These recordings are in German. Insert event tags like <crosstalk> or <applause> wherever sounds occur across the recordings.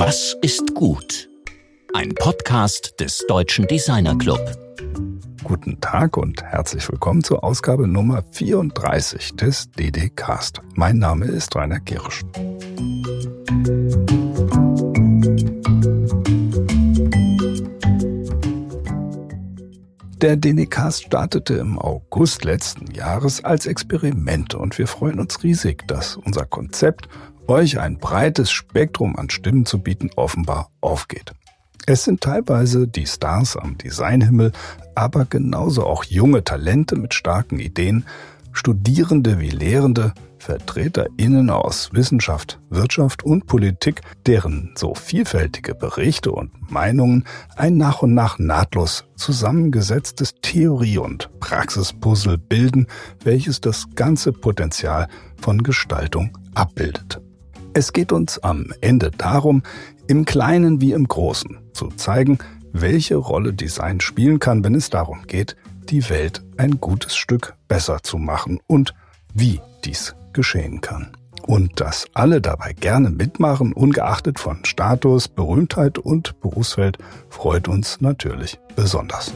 Was ist gut? Ein Podcast des Deutschen Designer Club. Guten Tag und herzlich willkommen zur Ausgabe Nummer 34 des DD Cast. Mein Name ist Rainer Gerisch. Der DDcast startete im August letzten Jahres als Experiment und wir freuen uns riesig, dass unser Konzept, euch ein breites Spektrum an Stimmen zu bieten, offenbar aufgeht. Es sind teilweise die Stars am Designhimmel, aber genauso auch junge Talente mit starken Ideen, Studierende wie Lehrende, VertreterInnen aus Wissenschaft, Wirtschaft und Politik, deren so vielfältige Berichte und Meinungen ein nach und nach nahtlos zusammengesetztes Theorie- und Praxispuzzle bilden, welches das ganze Potenzial von Gestaltung abbildet. Es geht uns am Ende darum, im Kleinen wie im Großen zu zeigen, welche Rolle Design spielen kann, wenn es darum geht, die Welt ein gutes Stück besser zu machen und wie dies geschehen kann. Und dass alle dabei gerne mitmachen, ungeachtet von Status, Berühmtheit und Berufsfeld, freut uns natürlich besonders.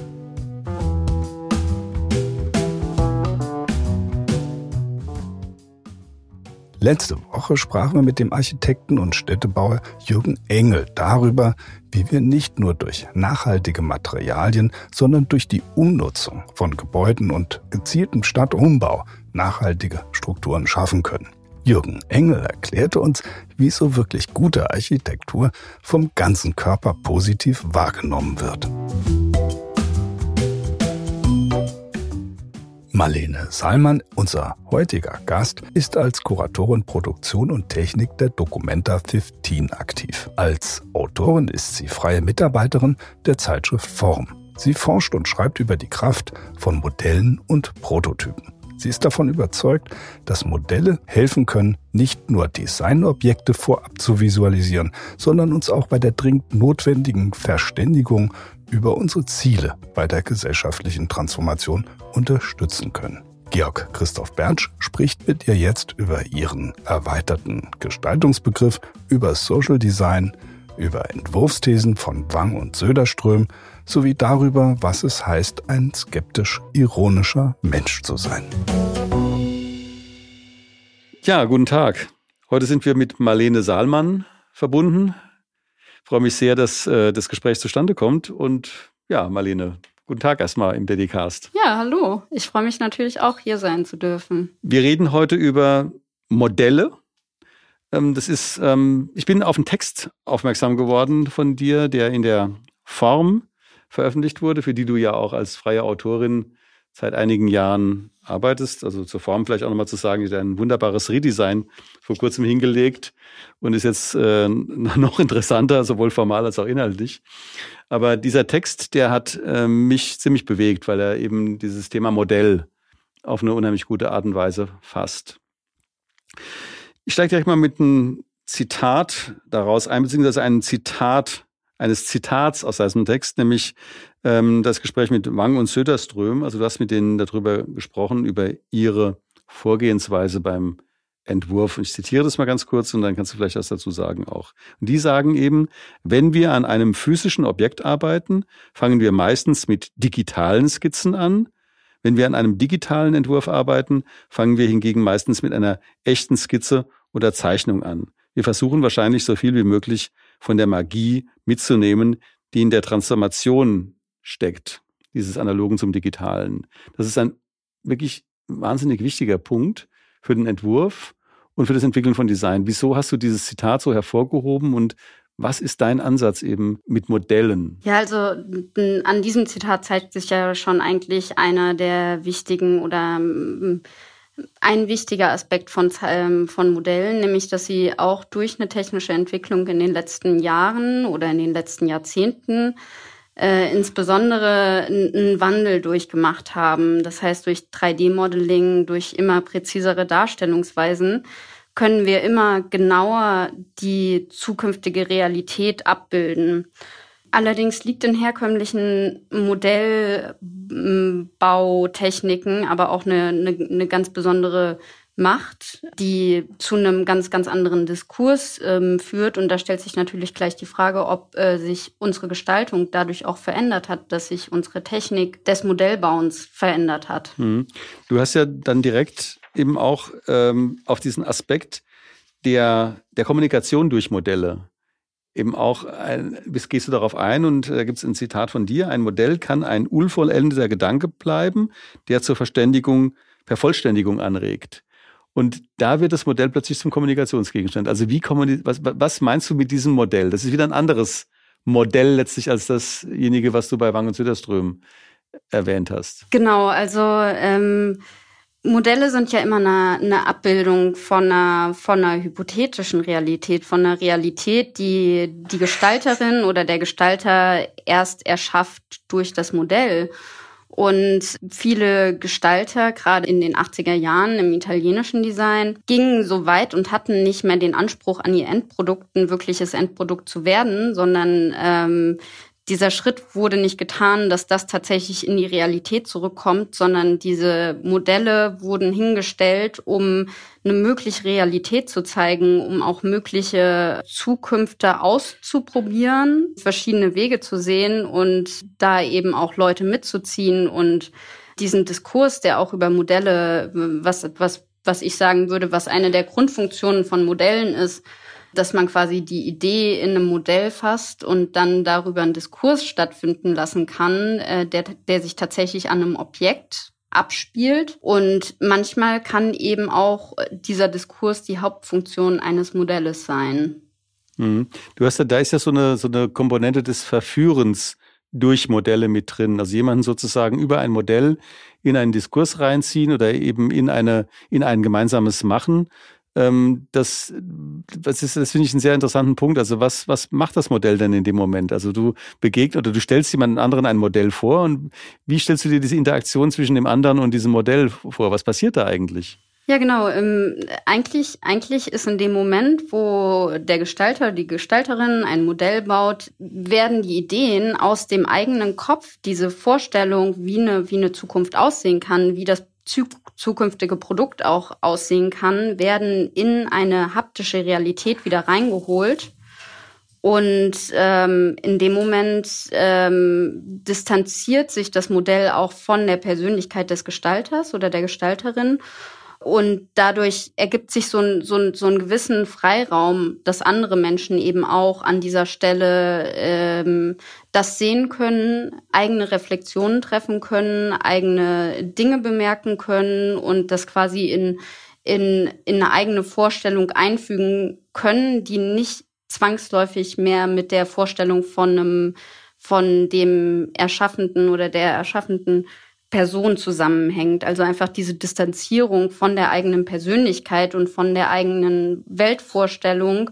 Letzte Woche sprachen wir mit dem Architekten und Städtebauer Jürgen Engel darüber, wie wir nicht nur durch nachhaltige Materialien, sondern durch die Umnutzung von Gebäuden und gezieltem Stadtumbau nachhaltige Strukturen schaffen können. Jürgen Engel erklärte uns, wie so wirklich gute Architektur vom ganzen Körper positiv wahrgenommen wird. Marlene Salmann, unser heutiger Gast, ist als Kuratorin Produktion und Technik der Documenta 15 aktiv. Als Autorin ist sie freie Mitarbeiterin der Zeitschrift Form. Sie forscht und schreibt über die Kraft von Modellen und Prototypen. Sie ist davon überzeugt, dass Modelle helfen können, nicht nur Designobjekte vorab zu visualisieren, sondern uns auch bei der dringend notwendigen Verständigung über unsere Ziele bei der gesellschaftlichen Transformation unterstützen können. Georg Christoph Bernsch spricht mit ihr jetzt über ihren erweiterten Gestaltungsbegriff, über Social Design, über Entwurfsthesen von Wang und Söderström sowie darüber, was es heißt, ein skeptisch-ironischer Mensch zu sein. Ja, guten Tag. Heute sind wir mit Marlene Saalmann verbunden. Ich freue mich sehr, dass äh, das Gespräch zustande kommt. Und ja, Marlene, guten Tag erstmal im Dedicast. Ja, hallo. Ich freue mich natürlich auch, hier sein zu dürfen. Wir reden heute über Modelle. Ähm, das ist, ähm, ich bin auf einen Text aufmerksam geworden von dir, der in der Form veröffentlicht wurde, für die du ja auch als freie Autorin seit einigen Jahren arbeitest. Also zur Form vielleicht auch nochmal zu sagen, ist ein wunderbares Redesign vor kurzem hingelegt und ist jetzt äh, <laughs> noch interessanter, sowohl formal als auch inhaltlich. Aber dieser Text, der hat äh, mich ziemlich bewegt, weil er eben dieses Thema Modell auf eine unheimlich gute Art und Weise fasst. Ich steige direkt mal mit einem Zitat daraus ein, beziehungsweise ein Zitat eines Zitats aus diesem Text, nämlich ähm, das Gespräch mit Wang und Söderström. Also du hast mit denen darüber gesprochen, über ihre Vorgehensweise beim Entwurf. Ich zitiere das mal ganz kurz und dann kannst du vielleicht was dazu sagen auch. Und die sagen eben, wenn wir an einem physischen Objekt arbeiten, fangen wir meistens mit digitalen Skizzen an. Wenn wir an einem digitalen Entwurf arbeiten, fangen wir hingegen meistens mit einer echten Skizze oder Zeichnung an. Wir versuchen wahrscheinlich so viel wie möglich von der Magie mitzunehmen, die in der Transformation steckt, dieses Analogen zum Digitalen. Das ist ein wirklich wahnsinnig wichtiger Punkt für den Entwurf und für das Entwickeln von Design. Wieso hast du dieses Zitat so hervorgehoben und was ist dein Ansatz eben mit Modellen? Ja, also an diesem Zitat zeigt sich ja schon eigentlich einer der wichtigen oder ein wichtiger Aspekt von, ähm, von Modellen, nämlich dass sie auch durch eine technische Entwicklung in den letzten Jahren oder in den letzten Jahrzehnten äh, insbesondere einen Wandel durchgemacht haben. Das heißt, durch 3D-Modeling, durch immer präzisere Darstellungsweisen können wir immer genauer die zukünftige Realität abbilden. Allerdings liegt in herkömmlichen Modellbautechniken aber auch eine, eine, eine ganz besondere macht, die zu einem ganz, ganz anderen Diskurs ähm, führt. Und da stellt sich natürlich gleich die Frage, ob äh, sich unsere Gestaltung dadurch auch verändert hat, dass sich unsere Technik des Modellbauens verändert hat. Mhm. Du hast ja dann direkt eben auch ähm, auf diesen Aspekt der, der Kommunikation durch Modelle eben auch, ein, gehst du darauf ein und da gibt es ein Zitat von dir, ein Modell kann ein unvollendeter Gedanke bleiben, der zur Verständigung, Vervollständigung anregt. Und da wird das Modell plötzlich zum Kommunikationsgegenstand. Also wie was, was meinst du mit diesem Modell? Das ist wieder ein anderes Modell letztlich als dasjenige, was du bei Wang und Süderström erwähnt hast. Genau, also ähm, Modelle sind ja immer eine, eine Abbildung von einer, von einer hypothetischen Realität, von einer Realität, die die Gestalterin oder der Gestalter erst erschafft durch das Modell. Und viele Gestalter, gerade in den 80er Jahren im italienischen Design, gingen so weit und hatten nicht mehr den Anspruch an ihr Endprodukt, ein wirkliches Endprodukt zu werden, sondern ähm, dieser Schritt wurde nicht getan, dass das tatsächlich in die Realität zurückkommt, sondern diese Modelle wurden hingestellt, um eine mögliche Realität zu zeigen, um auch mögliche Zukünfte auszuprobieren, verschiedene Wege zu sehen und da eben auch Leute mitzuziehen und diesen Diskurs, der auch über Modelle, was, was, was ich sagen würde, was eine der Grundfunktionen von Modellen ist, dass man quasi die Idee in einem Modell fasst und dann darüber einen Diskurs stattfinden lassen kann, äh, der, der sich tatsächlich an einem Objekt abspielt. Und manchmal kann eben auch dieser Diskurs die Hauptfunktion eines Modells sein. Mhm. Du hast ja, da ist ja so eine, so eine Komponente des Verführens durch Modelle mit drin. Also jemanden sozusagen über ein Modell in einen Diskurs reinziehen oder eben in eine, in ein gemeinsames Machen ähm, das, das, ist, das finde ich einen sehr interessanten Punkt. Also was, was macht das Modell denn in dem Moment? Also du begegnest oder du stellst jemanden anderen ein Modell vor und wie stellst du dir diese Interaktion zwischen dem anderen und diesem Modell vor? Was passiert da eigentlich? Ja, genau. Ähm, eigentlich, eigentlich ist in dem Moment, wo der Gestalter, die Gestalterin ein Modell baut, werden die Ideen aus dem eigenen Kopf, diese Vorstellung, wie eine, wie eine Zukunft aussehen kann, wie das zukünftige Produkt auch aussehen kann, werden in eine haptische Realität wieder reingeholt. Und ähm, in dem Moment ähm, distanziert sich das Modell auch von der Persönlichkeit des Gestalters oder der Gestalterin und dadurch ergibt sich so ein, so, ein, so ein gewissen Freiraum, dass andere Menschen eben auch an dieser Stelle ähm, das sehen können, eigene Reflexionen treffen können, eigene Dinge bemerken können und das quasi in, in, in eine eigene Vorstellung einfügen können, die nicht zwangsläufig mehr mit der Vorstellung von einem von dem Erschaffenden oder der Erschaffenden Person zusammenhängt. Also einfach diese Distanzierung von der eigenen Persönlichkeit und von der eigenen Weltvorstellung,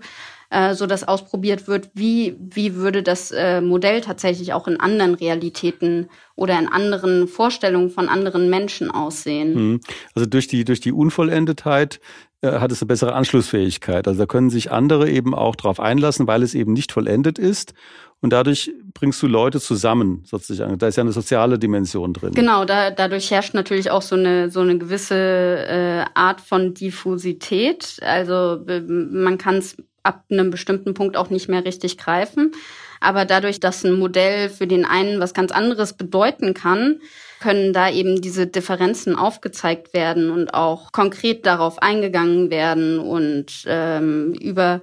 äh, so dass ausprobiert wird, wie, wie würde das äh, Modell tatsächlich auch in anderen Realitäten oder in anderen Vorstellungen von anderen Menschen aussehen. Mhm. Also durch die, durch die Unvollendetheit äh, hat es eine bessere Anschlussfähigkeit. Also da können sich andere eben auch darauf einlassen, weil es eben nicht vollendet ist und dadurch bringst du Leute zusammen, sozusagen. Da ist ja eine soziale Dimension drin. Genau, da, dadurch herrscht natürlich auch so eine, so eine gewisse äh, Art von Diffusität. Also man kann es ab einem bestimmten Punkt auch nicht mehr richtig greifen. Aber dadurch, dass ein Modell für den einen was ganz anderes bedeuten kann, können da eben diese Differenzen aufgezeigt werden und auch konkret darauf eingegangen werden und ähm, über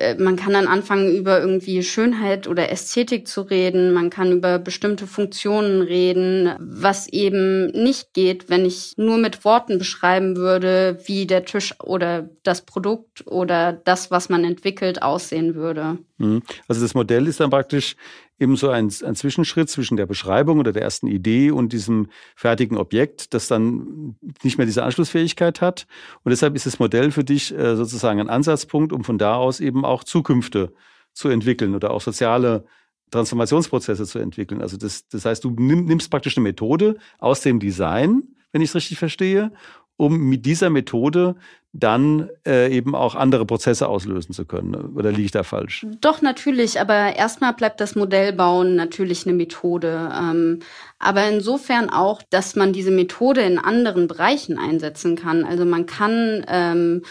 äh, man kann dann anfangen, über irgendwie Schönheit oder Ästhetik zu reden. Man kann über bestimmte Funktionen reden, was eben nicht geht, wenn ich nur mit Worten beschreiben würde, wie der Tisch oder das Produkt oder das, was man entwickelt, aussehen würde. Mhm. Also das Modell ist dann praktisch eben so ein, ein Zwischenschritt zwischen der Beschreibung oder der ersten Idee und diesem fertigen Objekt, das dann nicht mehr diese Anschlussfähigkeit hat. Und deshalb ist das Modell für dich äh, sozusagen ein Ansatzpunkt, um von da aus eben auch Zukünfte zu entwickeln oder auch soziale Transformationsprozesse zu entwickeln. Also das, das heißt, du nimmst praktisch eine Methode aus dem Design, wenn ich es richtig verstehe, um mit dieser Methode dann äh, eben auch andere Prozesse auslösen zu können. Oder liege ich da falsch? Doch, natürlich. Aber erstmal bleibt das Modellbauen natürlich eine Methode. Ähm, aber insofern auch, dass man diese Methode in anderen Bereichen einsetzen kann. Also man kann ähm,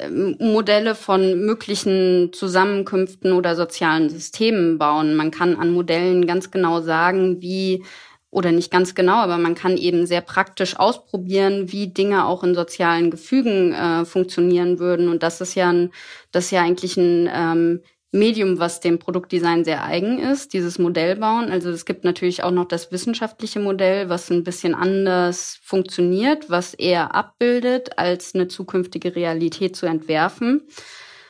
ähm Modelle von möglichen Zusammenkünften oder sozialen Systemen bauen. Man kann an Modellen ganz genau sagen, wie oder nicht ganz genau, aber man kann eben sehr praktisch ausprobieren, wie Dinge auch in sozialen Gefügen äh, funktionieren würden. Und das ist ja ein, das ist ja eigentlich ein ähm, Medium, was dem Produktdesign sehr eigen ist, dieses Modellbauen. Also es gibt natürlich auch noch das wissenschaftliche Modell, was ein bisschen anders funktioniert, was eher abbildet, als eine zukünftige Realität zu entwerfen.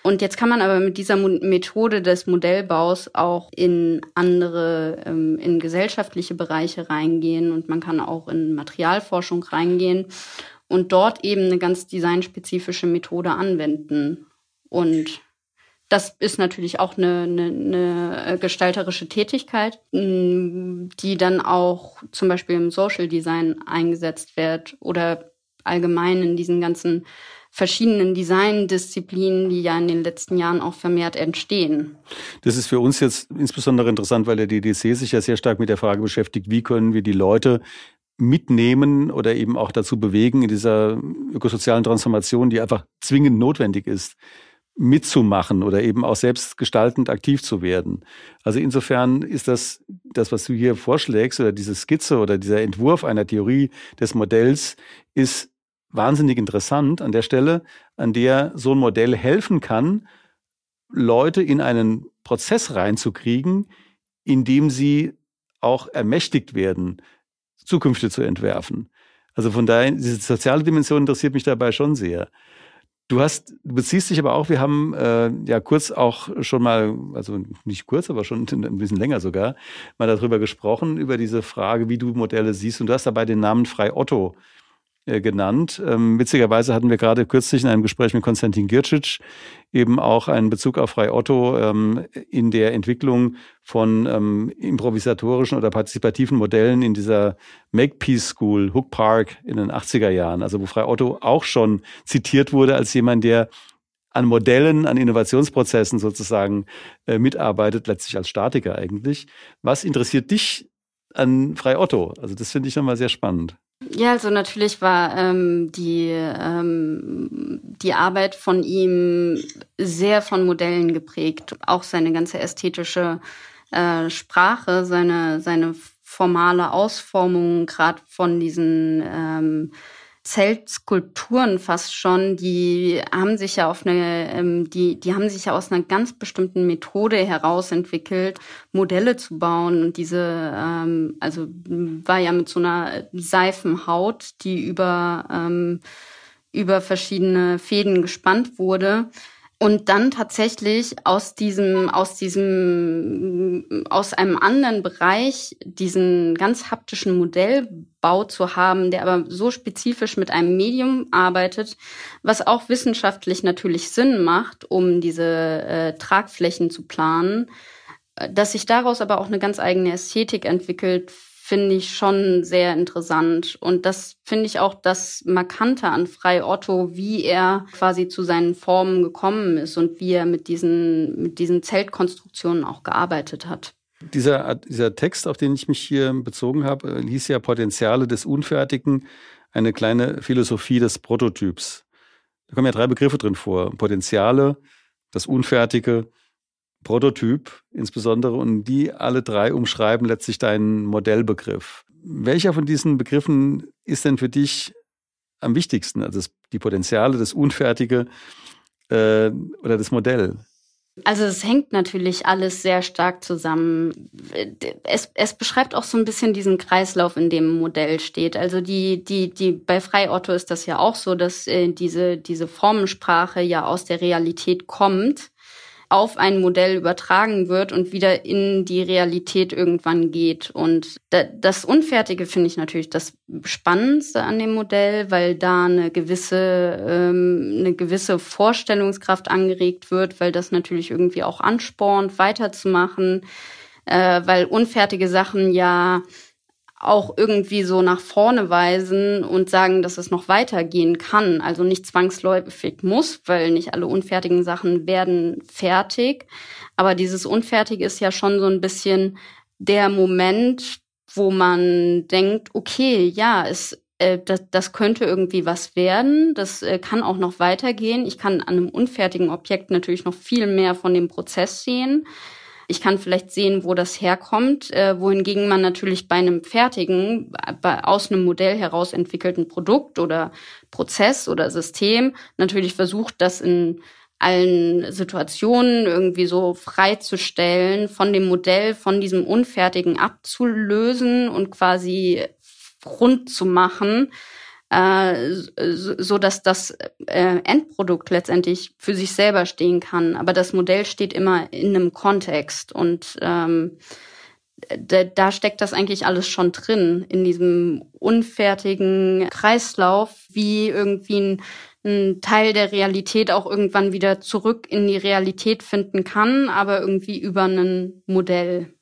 Und jetzt kann man aber mit dieser Methode des Modellbaus auch in andere, ähm, in gesellschaftliche Bereiche reingehen und man kann auch in Materialforschung reingehen und dort eben eine ganz designspezifische Methode anwenden. Und das ist natürlich auch eine, eine, eine gestalterische Tätigkeit, die dann auch zum Beispiel im Social Design eingesetzt wird oder allgemein in diesen ganzen verschiedenen Design-Disziplinen, die ja in den letzten Jahren auch vermehrt entstehen. Das ist für uns jetzt insbesondere interessant, weil der DDC sich ja sehr stark mit der Frage beschäftigt, wie können wir die Leute mitnehmen oder eben auch dazu bewegen, in dieser ökosozialen Transformation, die einfach zwingend notwendig ist, mitzumachen oder eben auch selbst gestaltend aktiv zu werden. Also insofern ist das, das, was du hier vorschlägst oder diese Skizze oder dieser Entwurf einer Theorie des Modells ist wahnsinnig interessant an der Stelle, an der so ein Modell helfen kann, Leute in einen Prozess reinzukriegen, in dem sie auch ermächtigt werden, Zukünfte zu entwerfen. Also von daher, diese soziale Dimension interessiert mich dabei schon sehr. Du hast, du beziehst dich aber auch, wir haben äh, ja kurz auch schon mal, also nicht kurz, aber schon <laughs> ein bisschen länger sogar, mal darüber gesprochen, über diese Frage, wie du Modelle siehst. Und du hast dabei den Namen Frei Otto genannt. Ähm, witzigerweise hatten wir gerade kürzlich in einem Gespräch mit Konstantin Gircic eben auch einen Bezug auf Frei Otto ähm, in der Entwicklung von ähm, improvisatorischen oder partizipativen Modellen in dieser Makepeace School, Hook Park in den 80er Jahren, also wo Frei Otto auch schon zitiert wurde als jemand, der an Modellen, an Innovationsprozessen sozusagen äh, mitarbeitet, letztlich als Statiker eigentlich. Was interessiert dich an Frei Otto? Also das finde ich nochmal sehr spannend. Ja, also natürlich war ähm, die, ähm, die Arbeit von ihm sehr von Modellen geprägt. Auch seine ganze ästhetische äh, Sprache, seine, seine formale Ausformung, gerade von diesen ähm, Zeltskulpturen fast schon, die haben sich ja auf eine, ähm, die, die haben sich ja aus einer ganz bestimmten Methode heraus entwickelt, Modelle zu bauen. Und diese, ähm, also war ja mit so einer Seifenhaut, die über, ähm, über verschiedene Fäden gespannt wurde und dann tatsächlich aus diesem, aus diesem, aus einem anderen Bereich diesen ganz haptischen Modellbau zu haben, der aber so spezifisch mit einem Medium arbeitet, was auch wissenschaftlich natürlich Sinn macht, um diese äh, Tragflächen zu planen, äh, dass sich daraus aber auch eine ganz eigene Ästhetik entwickelt, finde ich schon sehr interessant. Und das finde ich auch das Markante an Frei Otto, wie er quasi zu seinen Formen gekommen ist und wie er mit diesen, mit diesen Zeltkonstruktionen auch gearbeitet hat. Dieser, dieser Text, auf den ich mich hier bezogen habe, äh, hieß ja Potenziale des Unfertigen, eine kleine Philosophie des Prototyps. Da kommen ja drei Begriffe drin vor. Potenziale, das Unfertige Prototyp insbesondere und die alle drei umschreiben letztlich deinen Modellbegriff. Welcher von diesen Begriffen ist denn für dich am wichtigsten? Also das, die Potenziale, das Unfertige äh, oder das Modell? Also es hängt natürlich alles sehr stark zusammen. Es, es beschreibt auch so ein bisschen diesen Kreislauf, in dem Modell steht. Also die, die, die, bei Frei Otto ist das ja auch so, dass äh, diese, diese Formensprache ja aus der Realität kommt auf ein Modell übertragen wird und wieder in die Realität irgendwann geht. Und das Unfertige finde ich natürlich das Spannendste an dem Modell, weil da eine gewisse, ähm, eine gewisse Vorstellungskraft angeregt wird, weil das natürlich irgendwie auch anspornt, weiterzumachen, äh, weil unfertige Sachen ja auch irgendwie so nach vorne weisen und sagen, dass es noch weitergehen kann. Also nicht zwangsläufig muss, weil nicht alle unfertigen Sachen werden fertig. Aber dieses Unfertig ist ja schon so ein bisschen der Moment, wo man denkt, okay, ja, es, äh, das, das könnte irgendwie was werden, das äh, kann auch noch weitergehen. Ich kann an einem unfertigen Objekt natürlich noch viel mehr von dem Prozess sehen. Ich kann vielleicht sehen, wo das herkommt, äh, wohingegen man natürlich bei einem fertigen, bei, aus einem Modell heraus entwickelten Produkt oder Prozess oder System natürlich versucht, das in allen Situationen irgendwie so freizustellen, von dem Modell, von diesem Unfertigen abzulösen und quasi rund zu machen, äh, so dass das äh, Endprodukt letztendlich für sich selber stehen kann. Aber das Modell steht immer in einem Kontext und ähm, da, steckt das eigentlich alles schon drin in diesem unfertigen Kreislauf, wie irgendwie ein, ein Teil der Realität auch irgendwann wieder zurück in die Realität finden kann, aber irgendwie über ein Modell.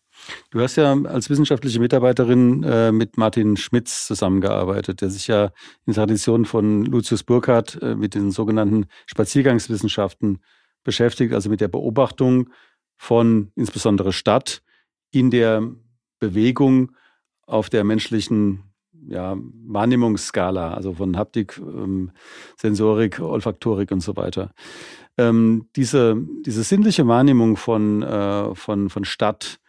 Du hast ja als wissenschaftliche Mitarbeiterin äh, mit Martin Schmitz zusammengearbeitet, der sich ja in Tradition von Lucius Burkhardt äh, mit den sogenannten Spaziergangswissenschaften beschäftigt, also mit der Beobachtung von insbesondere Stadt in der Bewegung auf der menschlichen ja, Wahrnehmungsskala, also von Haptik, ähm, Sensorik, Olfaktorik und so weiter. Ähm, diese, diese sinnliche Wahrnehmung von, äh, von, von Stadt,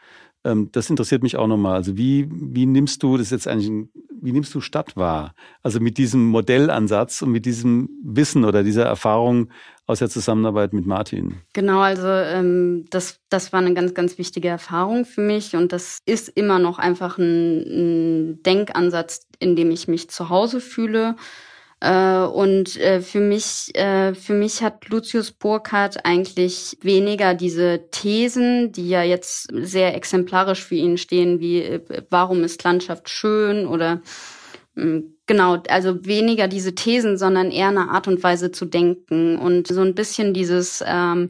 das interessiert mich auch nochmal. Also wie, wie nimmst du das jetzt eigentlich, wie nimmst du Stadt wahr? Also mit diesem Modellansatz und mit diesem Wissen oder dieser Erfahrung aus der Zusammenarbeit mit Martin. Genau, also ähm, das, das war eine ganz, ganz wichtige Erfahrung für mich und das ist immer noch einfach ein, ein Denkansatz, in dem ich mich zu Hause fühle. Äh, und äh, für mich, äh, für mich hat Lucius Burkhardt eigentlich weniger diese Thesen, die ja jetzt sehr exemplarisch für ihn stehen, wie warum ist Landschaft schön oder hm, Genau, also weniger diese Thesen, sondern eher eine Art und Weise zu denken und so ein bisschen dieses ähm,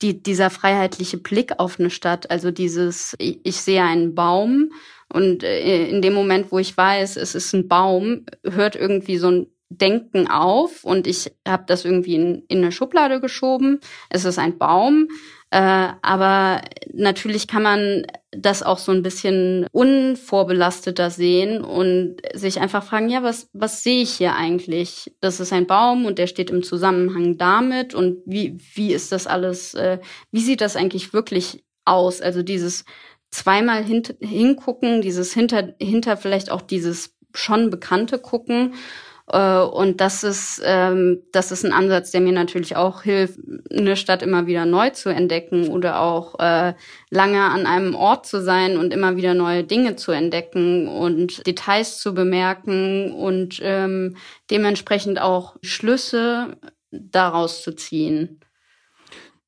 die, dieser freiheitliche Blick auf eine Stadt, also dieses ich, ich sehe einen Baum und in dem Moment, wo ich weiß, es ist ein Baum, hört irgendwie so ein Denken auf und ich habe das irgendwie in, in eine Schublade geschoben. Es ist ein Baum, äh, aber natürlich kann man das auch so ein bisschen unvorbelasteter sehen und sich einfach fragen, ja, was, was sehe ich hier eigentlich? Das ist ein Baum und der steht im Zusammenhang damit und wie, wie ist das alles, äh, wie sieht das eigentlich wirklich aus? Also dieses zweimal hin, hingucken, dieses hinter, hinter vielleicht auch dieses schon Bekannte gucken und das ist, ähm, das ist ein Ansatz, der mir natürlich auch hilft, eine Stadt immer wieder neu zu entdecken oder auch äh, lange an einem Ort zu sein und immer wieder neue Dinge zu entdecken und Details zu bemerken und ähm, dementsprechend auch Schlüsse daraus zu ziehen.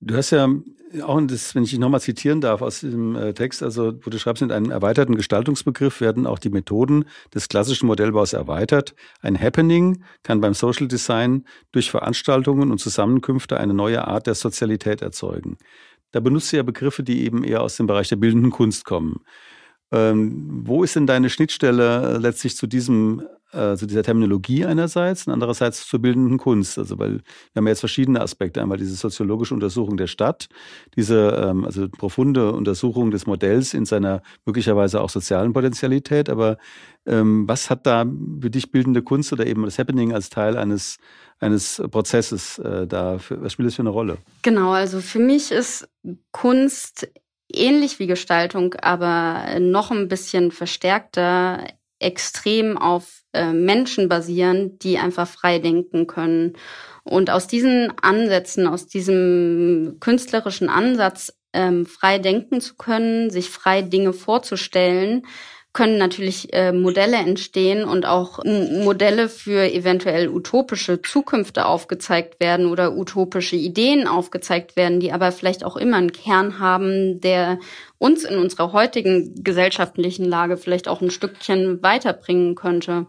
Du hast ja auch das, wenn ich dich nochmal zitieren darf aus diesem äh, Text, also wo du schreibst, mit einem erweiterten Gestaltungsbegriff werden auch die Methoden des klassischen Modellbaus erweitert. Ein Happening kann beim Social Design durch Veranstaltungen und Zusammenkünfte eine neue Art der Sozialität erzeugen. Da benutzt du ja Begriffe, die eben eher aus dem Bereich der bildenden Kunst kommen. Ähm, wo ist denn deine Schnittstelle letztlich zu diesem äh, zu dieser Terminologie einerseits und andererseits zur bildenden Kunst. Also weil wir haben jetzt verschiedene Aspekte. Einmal diese soziologische Untersuchung der Stadt, diese ähm, also profunde Untersuchung des Modells in seiner möglicherweise auch sozialen Potentialität. Aber ähm, was hat da für dich bildende Kunst oder eben das Happening als Teil eines eines Prozesses äh, da? Für, was spielt das für eine Rolle? Genau, also für mich ist Kunst ähnlich wie Gestaltung, aber noch ein bisschen verstärkter extrem auf äh, Menschen basieren, die einfach frei denken können. Und aus diesen Ansätzen, aus diesem künstlerischen Ansatz, ähm, frei denken zu können, sich frei Dinge vorzustellen, können natürlich äh, Modelle entstehen und auch Modelle für eventuell utopische Zukünfte aufgezeigt werden oder utopische Ideen aufgezeigt werden, die aber vielleicht auch immer einen Kern haben, der uns in unserer heutigen gesellschaftlichen Lage vielleicht auch ein Stückchen weiterbringen könnte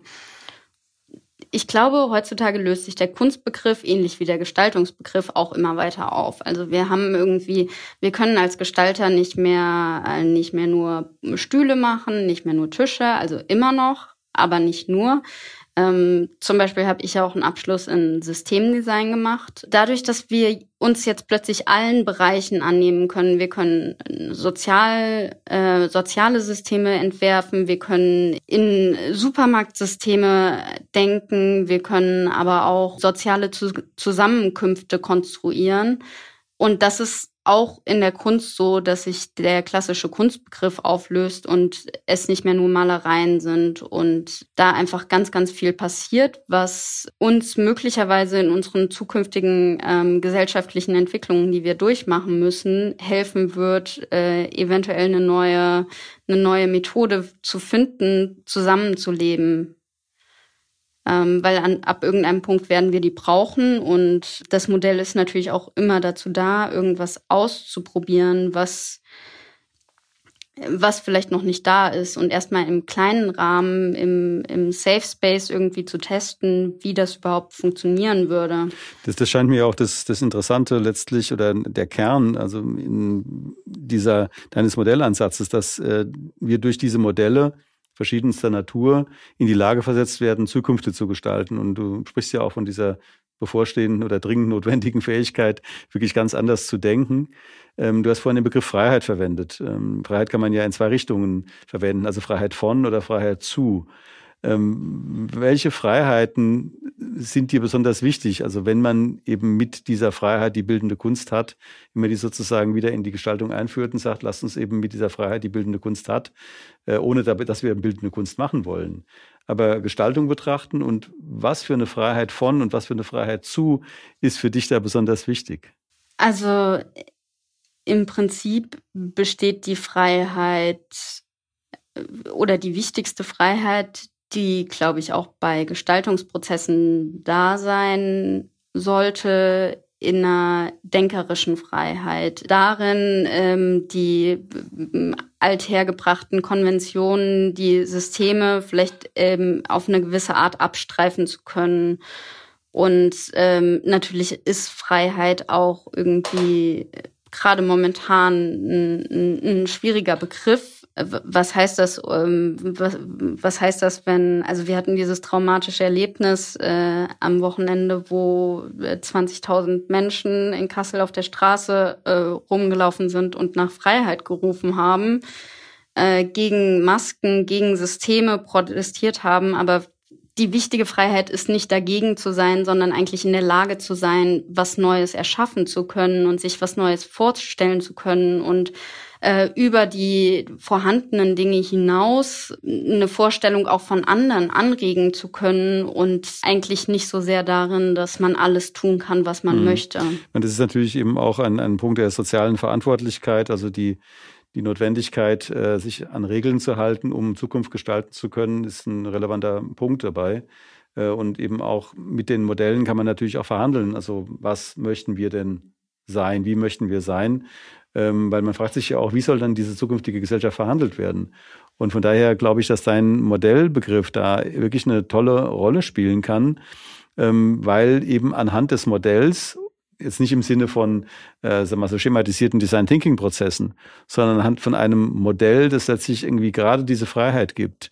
ich glaube, heutzutage löst sich der Kunstbegriff ähnlich wie der Gestaltungsbegriff auch immer weiter auf. Also wir haben irgendwie, wir können als Gestalter nicht mehr, äh, nicht mehr nur Stühle machen, nicht mehr nur Tische, also immer noch, aber nicht nur. Ähm, zum Beispiel habe ich auch einen Abschluss in Systemdesign gemacht. Dadurch, dass wir uns jetzt plötzlich allen Bereichen annehmen können, wir können sozial, äh, soziale Systeme entwerfen, wir können in Supermarktsysteme denken, wir können aber auch soziale Zusammenkünfte konstruieren. Und das ist auch in der Kunst so, dass sich der klassische Kunstbegriff auflöst und es nicht mehr nur Malereien sind und da einfach ganz, ganz viel passiert, was uns möglicherweise in unseren zukünftigen ähm, gesellschaftlichen Entwicklungen, die wir durchmachen müssen, helfen wird, äh, eventuell eine neue, eine neue Methode zu finden, zusammenzuleben ähm, weil an, ab irgendeinem Punkt werden wir die brauchen und das Modell ist natürlich auch immer dazu da, irgendwas auszuprobieren, was was vielleicht noch nicht da ist und erstmal im kleinen Rahmen, im, im Safe Space irgendwie zu testen, wie das überhaupt funktionieren würde. Das, das scheint mir auch das, das Interessante letztlich oder der Kern, also in dieser deines Modellansatzes, dass äh, wir durch diese Modelle verschiedenster Natur in die Lage versetzt werden, Zukünfte zu gestalten. Und du sprichst ja auch von dieser bevorstehenden oder dringend notwendigen Fähigkeit, wirklich ganz anders zu denken. Ähm, du hast vorhin den Begriff Freiheit verwendet. Ähm, Freiheit kann man ja in zwei Richtungen verwenden, also Freiheit von oder Freiheit zu. Ähm, welche Freiheiten sind dir besonders wichtig? Also wenn man eben mit dieser Freiheit die bildende Kunst hat, wenn man die sozusagen wieder in die Gestaltung einführt und sagt, lasst uns eben mit dieser Freiheit die bildende Kunst hat, äh, ohne dass wir bildende Kunst machen wollen. Aber Gestaltung betrachten und was für eine Freiheit von und was für eine Freiheit zu ist für dich da besonders wichtig? Also im Prinzip besteht die Freiheit äh, oder die wichtigste Freiheit, die, glaube ich, auch bei Gestaltungsprozessen da sein sollte, in einer denkerischen Freiheit. Darin ähm, die ähm, althergebrachten Konventionen, die Systeme vielleicht ähm, auf eine gewisse Art abstreifen zu können. Und ähm, natürlich ist Freiheit auch irgendwie gerade momentan ein, ein, ein schwieriger Begriff, was heißt das, ähm, was, was heißt das, wenn, also wir hatten dieses traumatische Erlebnis äh, am Wochenende, wo 20.000 äh, Menschen in Kassel auf der Straße äh, rumgelaufen sind und nach Freiheit gerufen haben, äh, gegen Masken, gegen Systeme protestiert haben, aber die wichtige Freiheit ist nicht dagegen zu sein, sondern eigentlich in der Lage zu sein, was Neues erschaffen zu können und sich was Neues vorstellen zu können und äh, über die vorhandenen Dinge hinaus eine Vorstellung auch von anderen anregen zu können und eigentlich nicht so sehr darin, dass man alles tun kann, was man mhm. möchte. Und das ist natürlich eben auch ein, ein Punkt der sozialen Verantwortlichkeit, also die die Notwendigkeit, äh, sich an Regeln zu halten, um Zukunft gestalten zu können, ist ein relevanter Punkt dabei. Äh, und eben auch mit den Modellen kann man natürlich auch verhandeln. Also was möchten wir denn sein? Wie möchten wir sein? Ähm, weil man fragt sich ja auch, wie soll dann diese zukünftige Gesellschaft verhandelt werden? Und von daher glaube ich, dass dein Modellbegriff da wirklich eine tolle Rolle spielen kann, ähm, weil eben anhand des Modells jetzt nicht im Sinne von äh, sagen wir so schematisierten Design Thinking Prozessen, sondern anhand von einem Modell, das letztlich irgendwie gerade diese Freiheit gibt,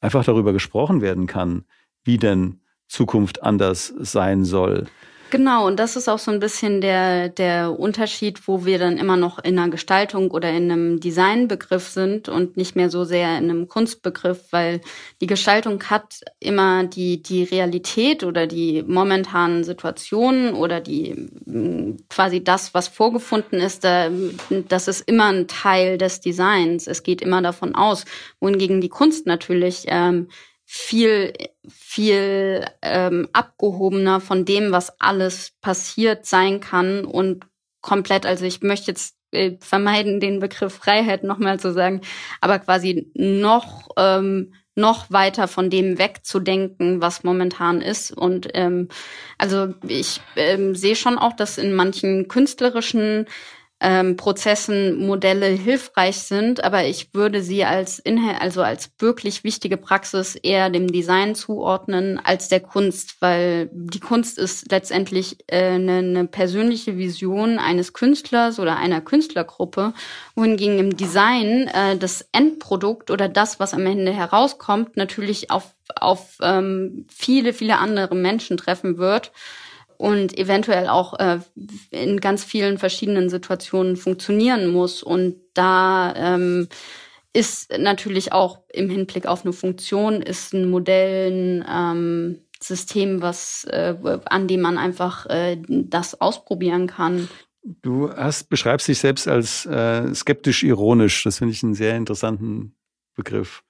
einfach darüber gesprochen werden kann, wie denn Zukunft anders sein soll. Genau, und das ist auch so ein bisschen der, der Unterschied, wo wir dann immer noch in einer Gestaltung oder in einem Designbegriff sind und nicht mehr so sehr in einem Kunstbegriff, weil die Gestaltung hat immer die, die Realität oder die momentanen Situationen oder die quasi das, was vorgefunden ist, das ist immer ein Teil des Designs. Es geht immer davon aus, wohingegen die Kunst natürlich ähm, viel, viel ähm, abgehobener von dem, was alles passiert sein kann und komplett, also ich möchte jetzt äh, vermeiden, den Begriff Freiheit nochmal zu sagen, aber quasi noch ähm, noch weiter von dem wegzudenken, was momentan ist. Und ähm, also ich ähm, sehe schon auch, dass in manchen künstlerischen ähm, Prozessen Modelle hilfreich sind, aber ich würde sie als Inhalt, also als wirklich wichtige Praxis eher dem Design zuordnen als der Kunst, weil die Kunst ist letztendlich äh, eine, eine persönliche Vision eines Künstlers oder einer Künstlergruppe, wohingegen im Design äh, das Endprodukt oder das, was am Ende herauskommt, natürlich auf auf ähm, viele viele andere Menschen treffen wird und eventuell auch äh, in ganz vielen verschiedenen Situationen funktionieren muss. Und da ähm, ist natürlich auch im Hinblick auf eine Funktion, ist ein Modell ein ähm, System, was, äh, an dem man einfach äh, das ausprobieren kann. Du hast, beschreibst dich selbst als äh, skeptisch-ironisch. Das finde ich einen sehr interessanten Begriff.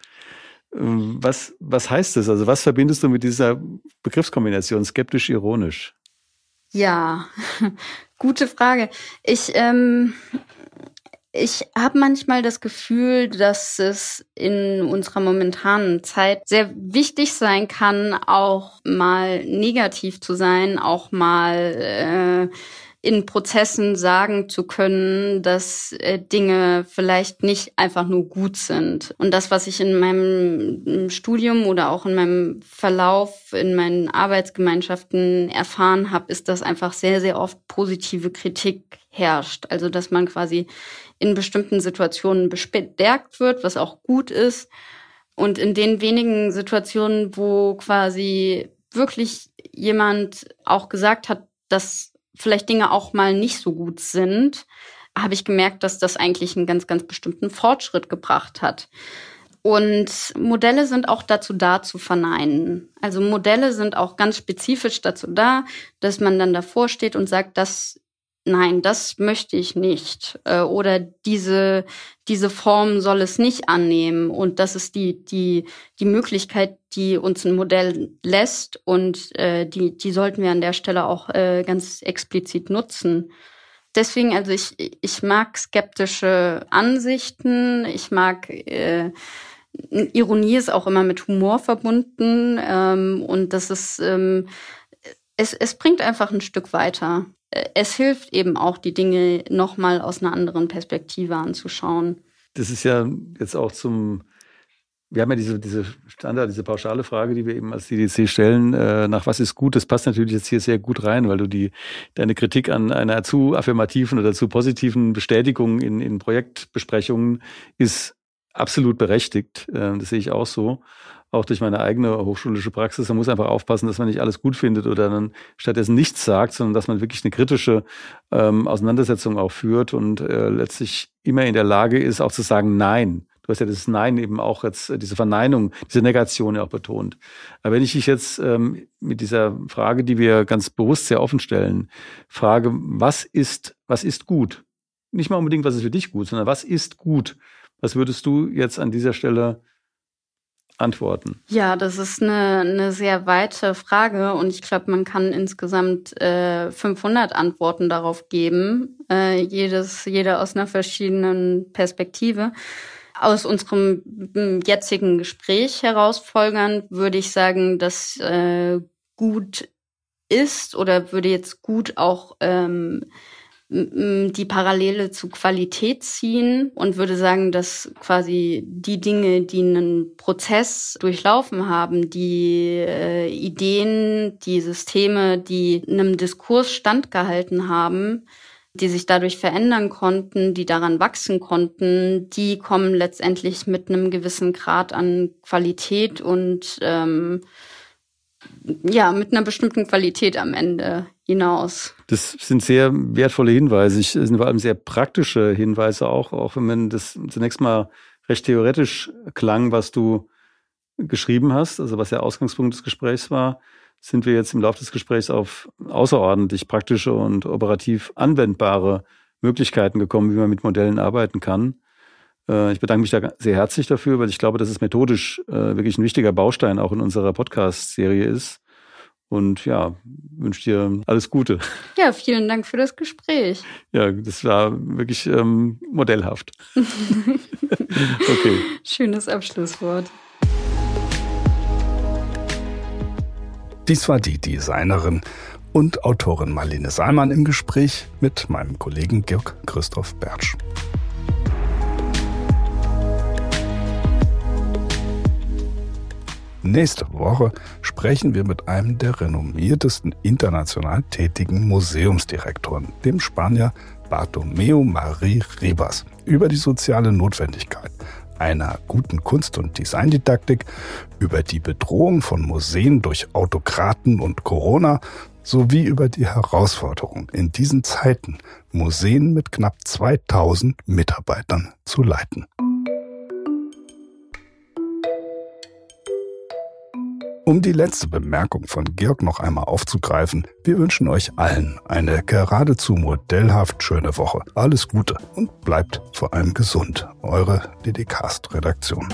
Ähm, was, was heißt das? Also was verbindest du mit dieser Begriffskombination skeptisch-ironisch? Ja, <laughs> gute Frage. Ich, ähm, ich habe manchmal das Gefühl, dass es in unserer momentanen Zeit sehr wichtig sein kann, auch mal negativ zu sein, auch mal äh, in Prozessen sagen zu können, dass äh, Dinge vielleicht nicht einfach nur gut sind. Und das, was ich in meinem Studium oder auch in meinem Verlauf in meinen Arbeitsgemeinschaften erfahren habe, ist, dass einfach sehr, sehr oft positive Kritik herrscht. Also dass man quasi in bestimmten Situationen bestärkt wird, was auch gut ist. Und in den wenigen Situationen, wo quasi wirklich jemand auch gesagt hat, dass vielleicht Dinge auch mal nicht so gut sind, habe ich gemerkt, dass das eigentlich einen ganz, ganz bestimmten Fortschritt gebracht hat. Und Modelle sind auch dazu da zu verneinen. Also Modelle sind auch ganz spezifisch dazu da, dass man dann davor steht und sagt, das nein, das möchte ich nicht. Äh, oder diese, diese Form soll es nicht annehmen. Und das ist die, die, die Möglichkeit, die uns ein Modell lässt. Und äh, die, die sollten wir an der Stelle auch äh, ganz explizit nutzen. Deswegen, also ich, ich mag skeptische Ansichten. Ich mag äh, Ironie ist auch immer mit Humor verbunden. Ähm, und das ist ähm, es, es bringt einfach ein Stück weiter es hilft eben auch, die Dinge nochmal aus einer anderen Perspektive anzuschauen. Das ist ja jetzt auch zum, wir haben ja diese, diese Standard, diese pauschale Frage, die wir eben als DDC stellen, äh, nach was ist gut, das passt natürlich jetzt hier sehr gut rein, weil du die, deine Kritik an einer zu affirmativen oder zu positiven Bestätigung in, in Projektbesprechungen ist absolut berechtigt. Äh, das sehe ich auch so auch durch meine eigene hochschulische Praxis. Man muss einfach aufpassen, dass man nicht alles gut findet oder dann stattdessen nichts sagt, sondern dass man wirklich eine kritische ähm, Auseinandersetzung auch führt und äh, letztlich immer in der Lage ist, auch zu sagen Nein. Du hast ja das Nein eben auch jetzt, äh, diese Verneinung, diese Negation ja auch betont. Aber wenn ich dich jetzt ähm, mit dieser Frage, die wir ganz bewusst sehr offen stellen, frage, was ist, was ist gut? Nicht mal unbedingt, was ist für dich gut, sondern was ist gut? Was würdest du jetzt an dieser Stelle antworten? Ja, das ist eine, eine sehr weite Frage und ich glaube, man kann insgesamt äh, 500 Antworten darauf geben, äh, jedes, jeder aus einer verschiedenen Perspektive. Aus unserem jetzigen Gespräch herausfolgern würde ich sagen, dass äh, gut ist oder würde jetzt gut auch ähm, die Parallele zu Qualität ziehen und würde sagen, dass quasi die Dinge, die einen Prozess durchlaufen haben, die äh, Ideen, die Systeme, die einem Diskurs standgehalten haben, die sich dadurch verändern konnten, die daran wachsen konnten, die kommen letztendlich mit einem gewissen Grad an Qualität und ähm, ja, mit einer bestimmten Qualität am Ende hinaus. Das sind sehr wertvolle Hinweise. Ich, sind vor allem sehr praktische Hinweise auch, auch wenn man das zunächst mal recht theoretisch klang, was du geschrieben hast, also was der Ausgangspunkt des Gesprächs war, sind wir jetzt im Laufe des Gesprächs auf außerordentlich praktische und operativ anwendbare Möglichkeiten gekommen, wie man mit Modellen arbeiten kann. Äh, ich bedanke mich da sehr herzlich dafür, weil ich glaube, dass es methodisch äh, wirklich ein wichtiger Baustein auch in unserer Podcast-Serie ist. Und ja, wünsche dir alles Gute. Ja, vielen Dank für das Gespräch. Ja, das war wirklich ähm, modellhaft. <laughs> okay. Schönes Abschlusswort. Dies war die Designerin und Autorin Marlene Saalmann im Gespräch mit meinem Kollegen Georg Christoph Bertsch. Nächste Woche sprechen wir mit einem der renommiertesten international tätigen Museumsdirektoren, dem Spanier Bartomeu Marie Ribas, über die soziale Notwendigkeit einer guten Kunst- und Designdidaktik, über die Bedrohung von Museen durch Autokraten und Corona sowie über die Herausforderung in diesen Zeiten, Museen mit knapp 2000 Mitarbeitern zu leiten. Um die letzte Bemerkung von Georg noch einmal aufzugreifen, wir wünschen euch allen eine geradezu modellhaft schöne Woche. Alles Gute und bleibt vor allem gesund. Eure DDcast-Redaktion.